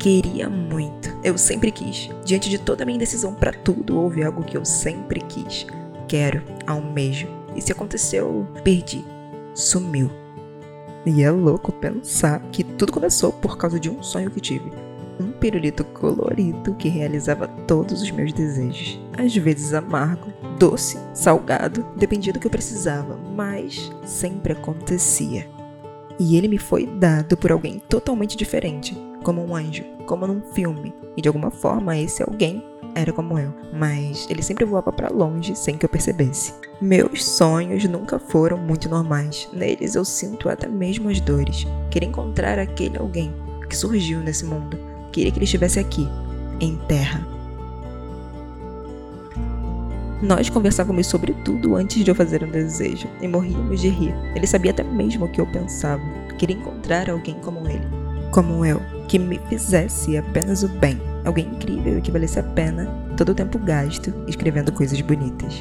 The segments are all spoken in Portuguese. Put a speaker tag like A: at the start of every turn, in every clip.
A: Queria muito. Eu sempre quis. Diante de toda a minha indecisão para tudo, houve algo que eu sempre quis. Quero, almejo. E se aconteceu, perdi. Sumiu. E é louco pensar que tudo começou por causa de um sonho que tive. Um pirulito colorido que realizava todos os meus desejos. Às vezes amargo, doce, salgado, dependia do que eu precisava, mas sempre acontecia. E ele me foi dado por alguém totalmente diferente, como um anjo, como num filme. E de alguma forma esse alguém era como eu, mas ele sempre voava para longe sem que eu percebesse. Meus sonhos nunca foram muito normais. Neles eu sinto até mesmo as dores. Queria encontrar aquele alguém que surgiu nesse mundo. Queria que ele estivesse aqui, em terra. Nós conversávamos sobre tudo antes de eu fazer um desejo e morríamos de rir. Ele sabia até mesmo o que eu pensava. Queria encontrar alguém como ele, como eu, que me fizesse apenas o bem. Alguém incrível que valesse a pena todo o tempo gasto escrevendo coisas bonitas.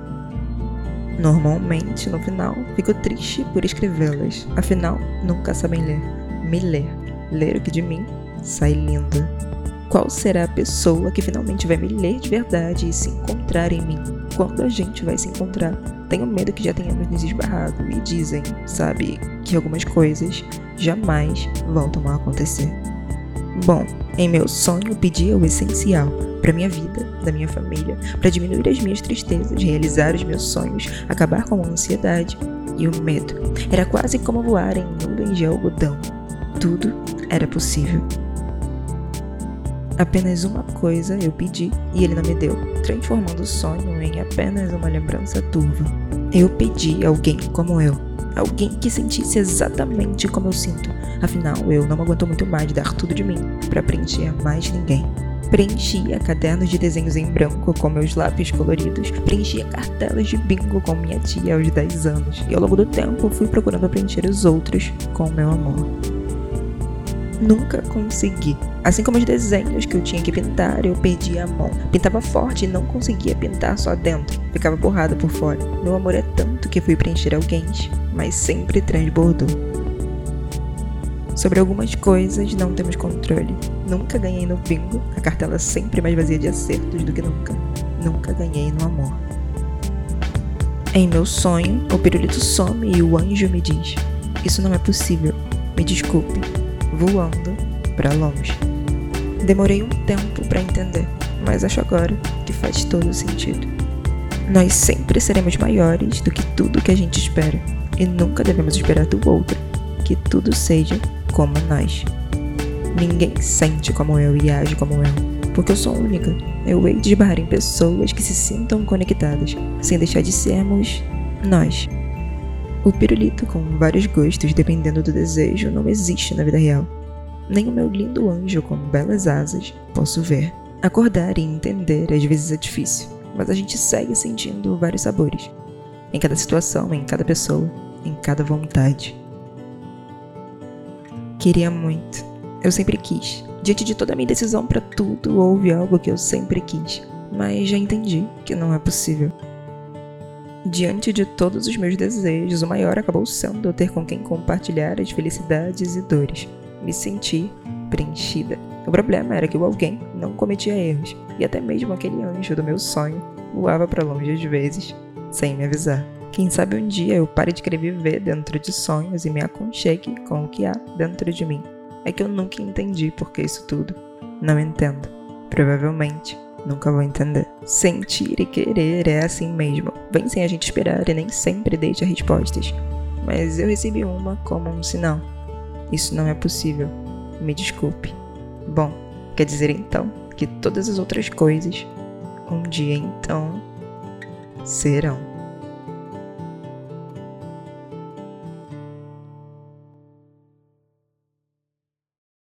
A: Normalmente, no final, fico triste por escrevê-las, afinal, nunca sabem ler. Me ler. Ler o que de mim sai lindo. Qual será a pessoa que finalmente vai me ler de verdade e se encontrar em mim? Quando a gente vai se encontrar? Tenho medo que já tenhamos nos esbarrado e dizem, sabe, que algumas coisas jamais voltam a acontecer. Bom, em meu sonho pedia o essencial para minha vida, da minha família, para diminuir as minhas tristezas, realizar os meus sonhos, acabar com a ansiedade e o medo. Era quase como voar em nuvens de algodão. Tudo era possível. Apenas uma coisa eu pedi e ele não me deu, transformando o sonho em apenas uma lembrança turva. Eu pedi alguém como eu, alguém que sentisse exatamente como eu sinto. Afinal, eu não aguento muito mais de dar tudo de mim para preencher mais ninguém. Preenchia cadernos de desenhos em branco com meus lápis coloridos, preenchia cartelas de bingo com minha tia aos 10 anos, e ao longo do tempo fui procurando preencher os outros com meu amor. Nunca consegui. Assim como os desenhos que eu tinha que pintar, eu perdia a mão. Pintava forte e não conseguia pintar só dentro. Ficava borrada por fora. Meu amor é tanto que fui preencher alguém, mas sempre transbordou. Sobre algumas coisas não temos controle. Nunca ganhei no bingo, a cartela sempre mais vazia de acertos do que nunca. Nunca ganhei no amor. Em meu sonho, o pirulito some e o anjo me diz: Isso não é possível. Me desculpe. Voando para longe. Demorei um tempo para entender, mas acho agora que faz todo sentido. Nós sempre seremos maiores do que tudo que a gente espera, e nunca devemos esperar do outro que tudo seja como nós. Ninguém sente como eu e age como eu, porque eu sou única. Eu hei de esbarrar em pessoas que se sintam conectadas, sem deixar de sermos nós. O pirulito com vários gostos dependendo do desejo não existe na vida real. Nem o meu lindo anjo com belas asas posso ver. Acordar e entender às vezes é difícil, mas a gente segue sentindo vários sabores. Em cada situação, em cada pessoa, em cada vontade. Queria muito. Eu sempre quis. Diante de toda a minha decisão para tudo, houve algo que eu sempre quis, mas já entendi que não é possível. Diante de todos os meus desejos, o maior acabou sendo ter com quem compartilhar as felicidades e dores. Me senti preenchida. O problema era que o alguém não cometia erros, e até mesmo aquele anjo do meu sonho voava para longe às vezes, sem me avisar. Quem sabe um dia eu pare de querer viver dentro de sonhos e me aconchegue com o que há dentro de mim. É que eu nunca entendi por que isso tudo. Não entendo. Provavelmente nunca vou entender. Sentir e querer é assim mesmo. Vem sem a gente esperar e nem sempre deixa respostas. Mas eu recebi uma como um sinal. Isso não é possível. Me desculpe. Bom, quer dizer então que todas as outras coisas, um dia então, serão.